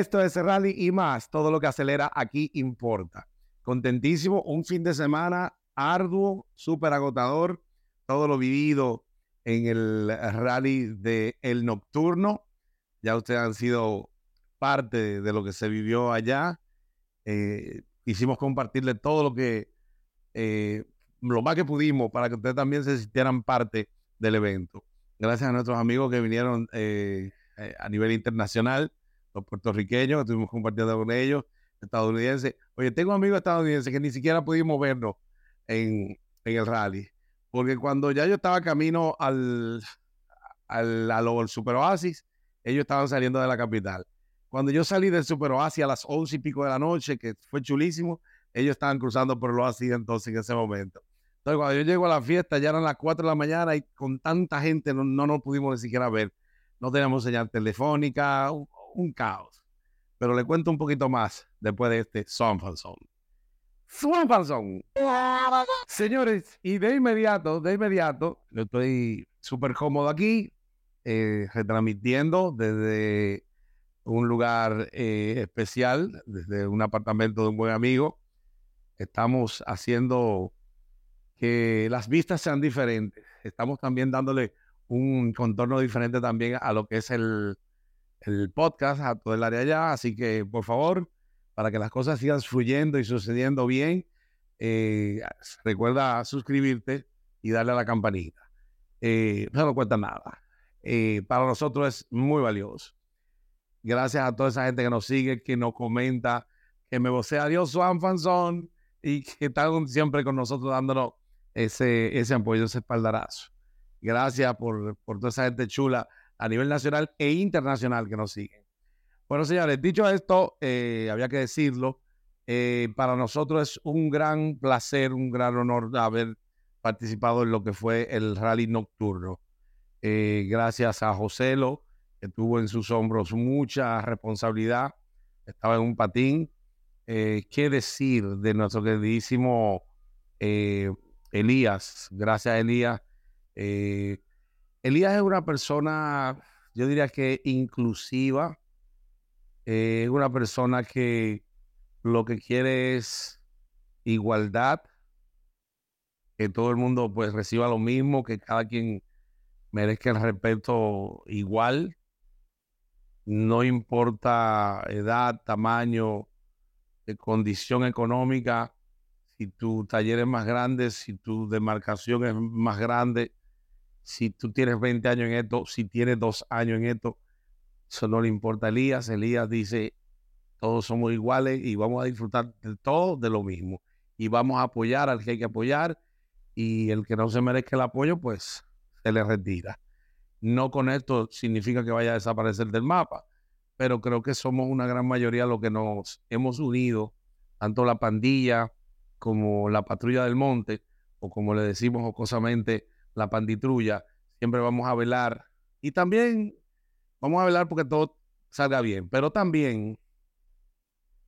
Esto es Rally y más. Todo lo que acelera aquí importa. Contentísimo. Un fin de semana arduo, súper agotador. Todo lo vivido en el rally de El Nocturno. Ya ustedes han sido parte de lo que se vivió allá. Eh, quisimos compartirle todo lo que, eh, lo más que pudimos para que ustedes también se sintieran parte del evento. Gracias a nuestros amigos que vinieron eh, a nivel internacional, los puertorriqueños, que estuvimos compartiendo con ellos, estadounidenses. Oye, tengo amigos estadounidenses que ni siquiera pudimos vernos en, en el rally. Porque cuando ya yo estaba camino al, al, al, Super Oasis, ellos estaban saliendo de la capital. Cuando yo salí del Super Oasis a las once y pico de la noche, que fue chulísimo, ellos estaban cruzando por el Oasis entonces en ese momento. Entonces, cuando yo llego a la fiesta, ya eran las 4 de la mañana y con tanta gente no, no nos pudimos ni siquiera ver. No teníamos señal telefónica, un, caos. Pero le cuento un poquito más después de este Son Son. Swanson. Señores, y de inmediato, de inmediato, yo estoy súper cómodo aquí, eh, retransmitiendo desde un lugar eh, especial, desde un apartamento de un buen amigo. Estamos haciendo que las vistas sean diferentes. Estamos también dándole un contorno diferente también a lo que es el, el podcast, a todo el área allá. Así que, por favor, para que las cosas sigan fluyendo y sucediendo bien, eh, recuerda suscribirte y darle a la campanita. Eh, no cuesta nada. Eh, para nosotros es muy valioso. Gracias a toda esa gente que nos sigue, que nos comenta, que me vocea Dios Juan Fanzón y que están siempre con nosotros dándonos ese, ese apoyo, ese espaldarazo. Gracias por, por toda esa gente chula a nivel nacional e internacional que nos sigue. Bueno, señores, dicho esto, eh, había que decirlo. Eh, para nosotros es un gran placer, un gran honor haber participado en lo que fue el rally nocturno. Eh, gracias a Joselo, que tuvo en sus hombros mucha responsabilidad. Estaba en un patín. ¿Qué decir de nuestro queridísimo Elías? Gracias, Elías. Elías es una persona, yo diría que inclusiva es una persona que lo que quiere es igualdad, que todo el mundo pues reciba lo mismo, que cada quien merezca el respeto igual, no importa edad, tamaño, de condición económica, si tu taller es más grande, si tu demarcación es más grande, si tú tienes 20 años en esto, si tienes dos años en esto, eso no le importa a Elías. Elías dice, todos somos iguales y vamos a disfrutar de todo de lo mismo. Y vamos a apoyar al que hay que apoyar y el que no se merezca el apoyo, pues se le retira. No con esto significa que vaya a desaparecer del mapa, pero creo que somos una gran mayoría los que nos hemos unido, tanto la pandilla como la patrulla del monte, o como le decimos jocosamente, la panditrulla, siempre vamos a velar. Y también Vamos a hablar porque todo salga bien. Pero también,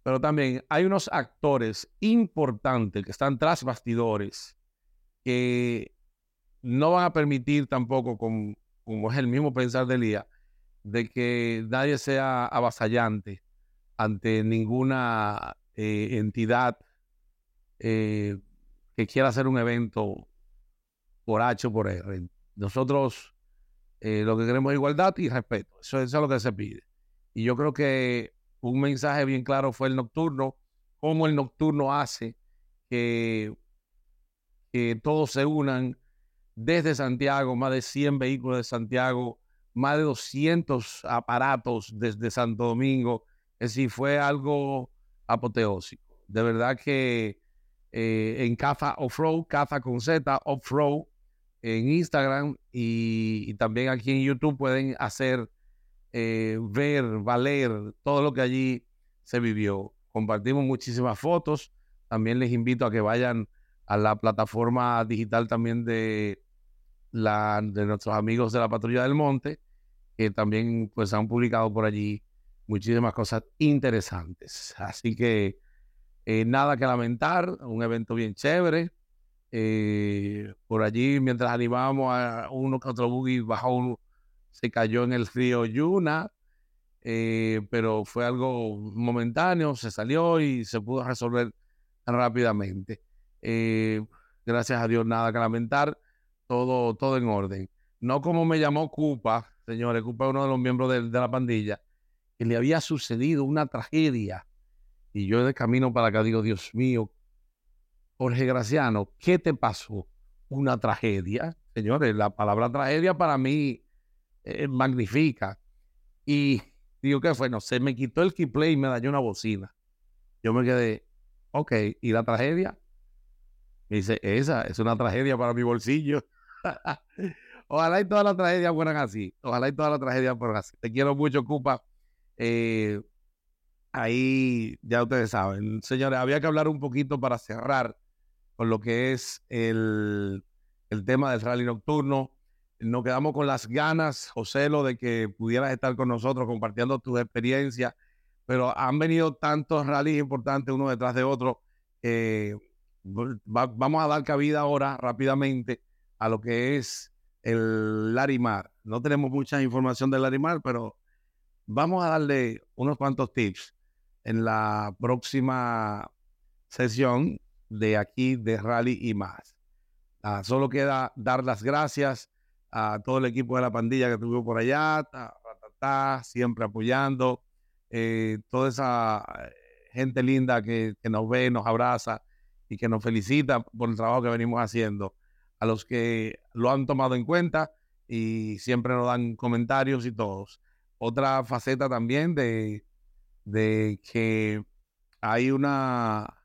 pero también hay unos actores importantes que están tras bastidores que no van a permitir tampoco, como, es el mismo pensar de Elías, de que nadie sea avasallante ante ninguna eh, entidad eh, que quiera hacer un evento por H o por R. Nosotros eh, lo que queremos es igualdad y respeto. Eso, es lo que se pide. Y yo creo que un mensaje bien claro fue el nocturno, cómo el nocturno hace que, todos se unan desde Santiago, más de 100 vehículos de Santiago, más de 200 aparatos desde Santo Domingo. Es decir, fue algo apoteósico. De verdad que eh, en Caza Off-Road, Caza con Z, Off-Road, en Instagram y, también aquí en YouTube pueden hacer, eh, ver, valer todo lo que allí se vivió. Compartimos muchísimas fotos. También les invito a que vayan a la plataforma digital también de, la, de nuestros amigos de la Patrulla del Monte, que también pues han publicado por allí muchísimas cosas interesantes. Así que eh, nada que lamentar, un evento bien chévere. Eh, por allí, mientras animábamos a uno que otro buggy, bajó se cayó en el río Yuna. eh, pero fue algo momentáneo, se salió y se pudo resolver rápidamente. Eh, gracias a Dios, nada que lamentar, todo, todo en orden. No como me llamó Cupa, señores, Cupa es uno de los miembros de, de la pandilla, que le había sucedido una tragedia. Y yo de camino para acá digo, Dios mío, Jorge Graciano, ¿qué te pasó? Una tragedia. Señores, la palabra tragedia para mí es magnifica. Y digo, ¿qué fue? No, se me quitó el keyplay y me dañó una bocina. Yo me quedé, ok, ¿y la tragedia? Me dice, esa es una tragedia para mi bolsillo. Ojalá y todas las tragedias fueran así. Ojalá y todas las tragedias fueran así. Te quiero mucho, Cupa. Eh, ahí ya ustedes saben. Señores, había que hablar un poquito para cerrar con lo que es el, el tema del rally nocturno. Nos quedamos con las ganas, José, lo de que pudieras estar con nosotros compartiendo tus experiencias, pero han venido tantos rallies importantes uno detrás de otro. vamos a dar cabida ahora rápidamente a lo que es el Larimar. No tenemos mucha información del Larimar, pero vamos a darle unos cuantos tips en la próxima sesión de aquí de Rally y más. Ah, solo queda dar las gracias a todo el equipo de la pandilla que estuvo por allá, siempre apoyando, eh, toda esa eh, gente linda que, que, nos ve, nos abraza y que nos felicita por el trabajo que venimos haciendo, a los que lo han tomado en cuenta y siempre nos dan comentarios y todos. Otra faceta también de, de que hay una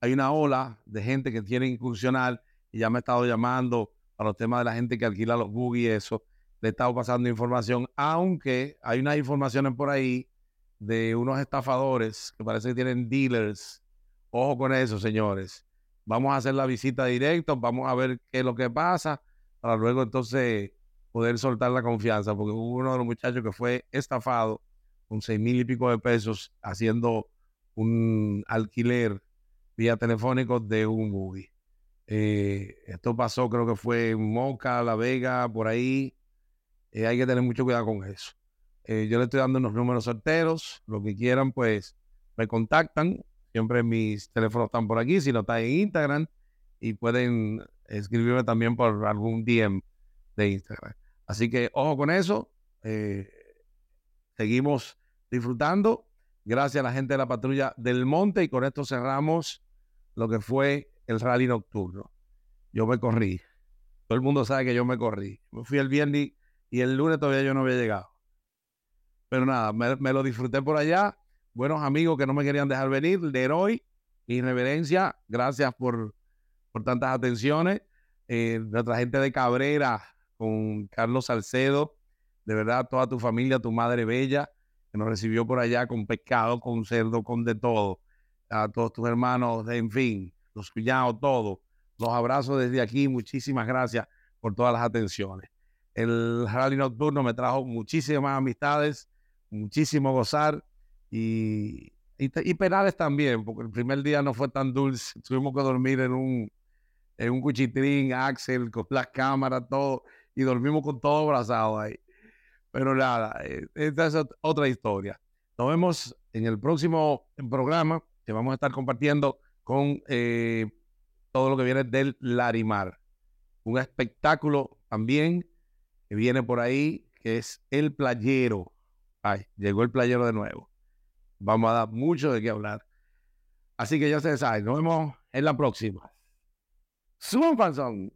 hay una ola de gente que quiere incursionar y ya me ha estado llamando para los temas de la gente que alquila los buggy y eso. Le he estado pasando información, aunque hay unas informaciones por ahí de unos estafadores que parece que tienen dealers. Ojo con eso, señores. Vamos a hacer la visita directa, vamos a ver qué es lo que pasa, para luego entonces poder soltar la confianza, porque hubo uno de los muchachos que fue estafado con seis mil y pico de pesos haciendo un alquiler vía telefónico de un buggy. Eh, esto pasó, creo que fue en Moca, La Vega, por ahí. Eh, hay que tener mucho cuidado con eso. Eh, yo le estoy dando unos números certeros. Lo que quieran, pues me contactan. Siempre mis teléfonos están por aquí. Si no está en Instagram, y pueden escribirme también por algún DM de Instagram. Así que ojo con eso. seguimos disfrutando. Gracias a la gente de la patrulla del monte. Y con esto cerramos lo que fue el rally nocturno. Yo me corrí. Todo el mundo sabe que yo me corrí. Me fui el viernes y el lunes todavía yo no había llegado. Pero nada, me, lo disfruté por allá. Buenos amigos que no me querían dejar venir. Leroy y Reverencia, gracias por, por tantas atenciones. Eh, nuestra gente de Cabrera, con Carlos Salcedo, de verdad, toda tu familia, tu madre bella, que nos recibió por allá con pescado, con cerdo, con de todo a todos tus hermanos, en fin, los cuñados, todo. Los abrazo desde aquí. Muchísimas gracias por todas las atenciones. El rally nocturno me trajo muchísimas amistades, muchísimo gozar y, y, penales también, porque el primer día no fue tan dulce. Tuvimos que dormir en un, en un cuchitrín, Axel, con las cámaras, todo, y dormimos con todo abrazado ahí. Pero nada, eh, esta es otra historia. Nos vemos en el próximo programa que vamos a estar compartiendo con eh, todo lo que viene del Larimar. Un espectáculo también que viene por ahí, que es el playero. Ay, llegó el playero de nuevo. Vamos a dar mucho de qué hablar. Así que ya se saben, nos vemos en la próxima. ¡Suban, panzón!